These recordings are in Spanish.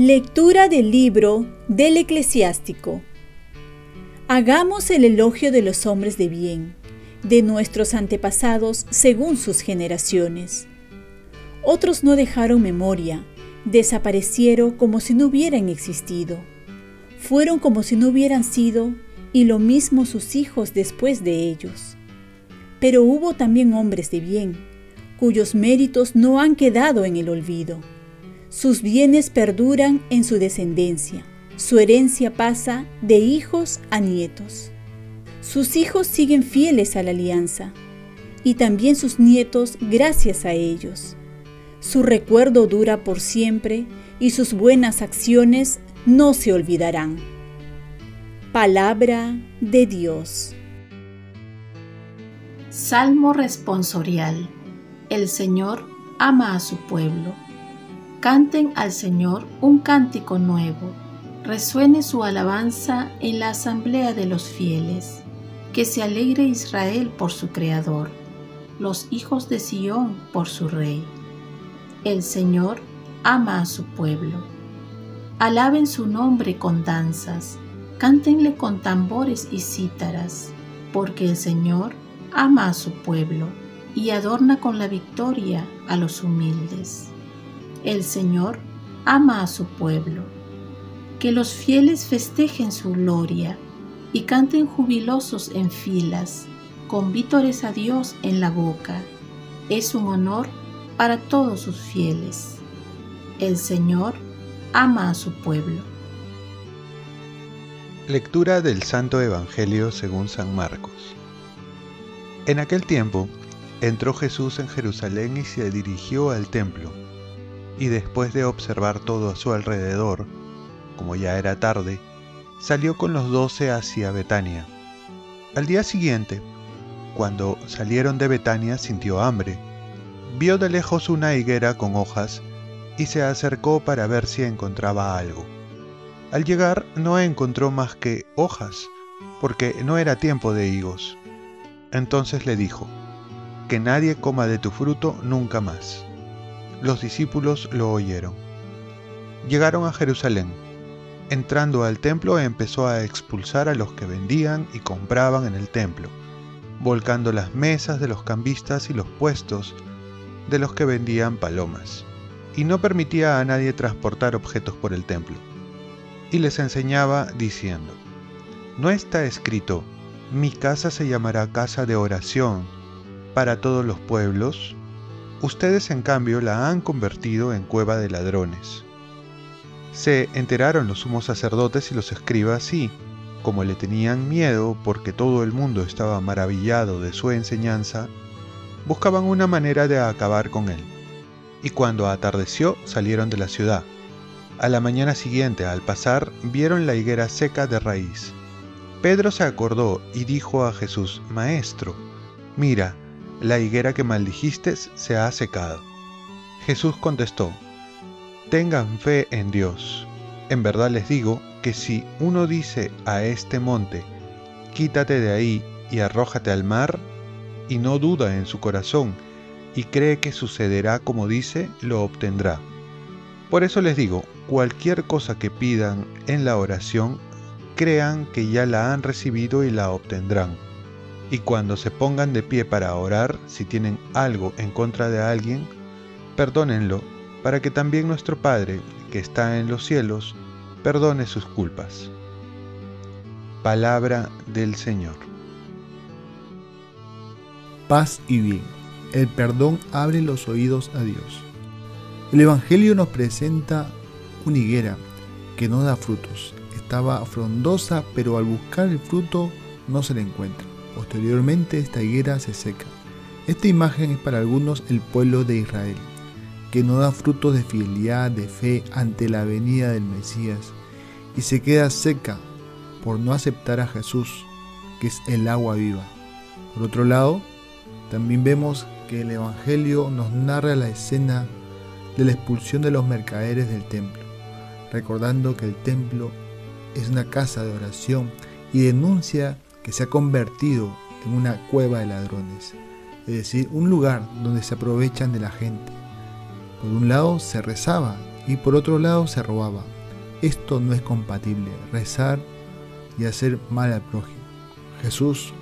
Lectura del libro del eclesiástico. Hagamos el elogio de los hombres de bien, de nuestros antepasados según sus generaciones. Otros no dejaron memoria, desaparecieron como si no hubieran existido. Fueron como si no hubieran sido, y lo mismo sus hijos después de ellos. Pero hubo también hombres de bien, cuyos méritos no han quedado en el olvido sus bienes perduran en su descendencia. Su herencia pasa de hijos a nietos. Sus hijos siguen fieles a la alianza y también sus nietos gracias a ellos. Su recuerdo dura por siempre y sus buenas acciones no se olvidarán. Palabra de Dios. Salmo responsorial. El Señor ama a su pueblo Canten al Señor un cántico nuevo. Resuene su alabanza en la asamblea de los fieles. Que se alegre Israel por su Creador, los hijos de Sión por su Rey. El Señor ama a su pueblo. Alaben su nombre con danzas, cántenle con tambores y cítaras, porque el Señor ama a su pueblo y adorna con la victoria a los humildes. El Señor ama a su pueblo. Que los fieles festejen su gloria y canten jubilosos en filas, con vítores a Dios en la boca. Es un honor para todos sus fieles. El Señor ama a su pueblo. Lectura del Santo Evangelio según San Marcos. En aquel tiempo entró Jesús en Jerusalén y se dirigió al templo y después de observar todo a su alrededor, como ya era tarde, salió con los doce hacia Betania. Al día siguiente, cuando salieron de Betania, sintió hambre. Vio de lejos una higuera con hojas y se acercó para ver si encontraba algo. Al llegar no encontró más que hojas, porque no era tiempo de higos. Entonces le dijo, que nadie coma de tu fruto nunca más. Los discípulos lo oyeron. Llegaron a Jerusalén. Entrando al templo empezó a expulsar a los que vendían y compraban en el templo, volcando las mesas de los cambistas y los puestos de los que vendían palomas, y no permitía a nadie transportar objetos por el templo. Y les enseñaba diciendo, ¿no está escrito, mi casa se llamará casa de oración para todos los pueblos? Ustedes en cambio la han convertido en cueva de ladrones. Se enteraron los sumos sacerdotes y los escribas y, como le tenían miedo porque todo el mundo estaba maravillado de su enseñanza, buscaban una manera de acabar con él. Y cuando atardeció salieron de la ciudad. A la mañana siguiente, al pasar, vieron la higuera seca de raíz. Pedro se acordó y dijo a Jesús, Maestro, mira, la higuera que maldijiste se ha secado. Jesús contestó, Tengan fe en Dios. En verdad les digo que si uno dice a este monte, quítate de ahí y arrójate al mar, y no duda en su corazón, y cree que sucederá como dice, lo obtendrá. Por eso les digo, cualquier cosa que pidan en la oración, crean que ya la han recibido y la obtendrán y cuando se pongan de pie para orar, si tienen algo en contra de alguien, perdónenlo, para que también nuestro Padre, que está en los cielos, perdone sus culpas. Palabra del Señor. Paz y bien. El perdón abre los oídos a Dios. El Evangelio nos presenta una higuera que no da frutos. Estaba frondosa, pero al buscar el fruto no se le encuentra. Posteriormente esta higuera se seca. Esta imagen es para algunos el pueblo de Israel, que no da frutos de fidelidad, de fe ante la venida del Mesías, y se queda seca por no aceptar a Jesús, que es el agua viva. Por otro lado, también vemos que el Evangelio nos narra la escena de la expulsión de los mercaderes del templo, recordando que el templo es una casa de oración y denuncia que se ha convertido en una cueva de ladrones, es decir, un lugar donde se aprovechan de la gente. Por un lado se rezaba y por otro lado se robaba. Esto no es compatible, rezar y hacer mal al prójimo. Jesús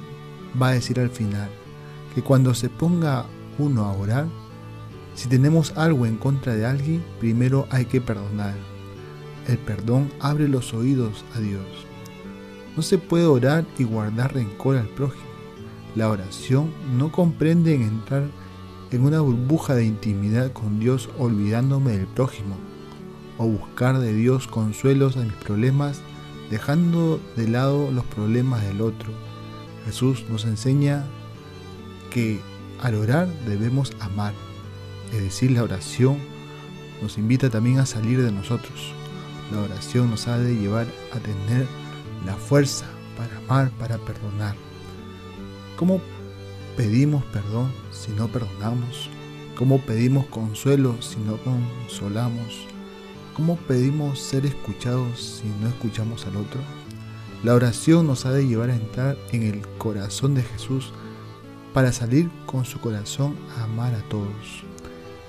va a decir al final que cuando se ponga uno a orar, si tenemos algo en contra de alguien, primero hay que perdonar. El perdón abre los oídos a Dios. No se puede orar y guardar rencor al prójimo. La oración no comprende en entrar en una burbuja de intimidad con Dios olvidándome del prójimo, o buscar de Dios consuelos a mis problemas dejando de lado los problemas del otro. Jesús nos enseña que al orar debemos amar, es decir, la oración nos invita también a salir de nosotros. La oración nos ha de llevar a tener la fuerza para amar, para perdonar. ¿Cómo pedimos perdón si no perdonamos? ¿Cómo pedimos consuelo si no consolamos? ¿Cómo pedimos ser escuchados si no escuchamos al otro? La oración nos ha de llevar a entrar en el corazón de Jesús para salir con su corazón a amar a todos.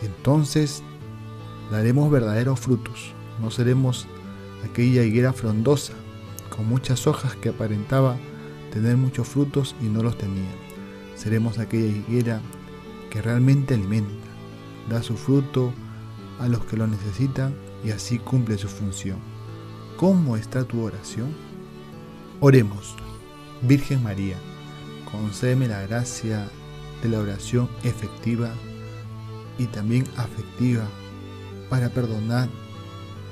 Entonces daremos verdaderos frutos, no seremos aquella higuera frondosa con muchas hojas que aparentaba tener muchos frutos y no los tenía. Seremos aquella higuera que realmente alimenta, da su fruto a los que lo necesitan y así cumple su función. ¿Cómo está tu oración? Oremos. Virgen María, concédeme la gracia de la oración efectiva y también afectiva para perdonar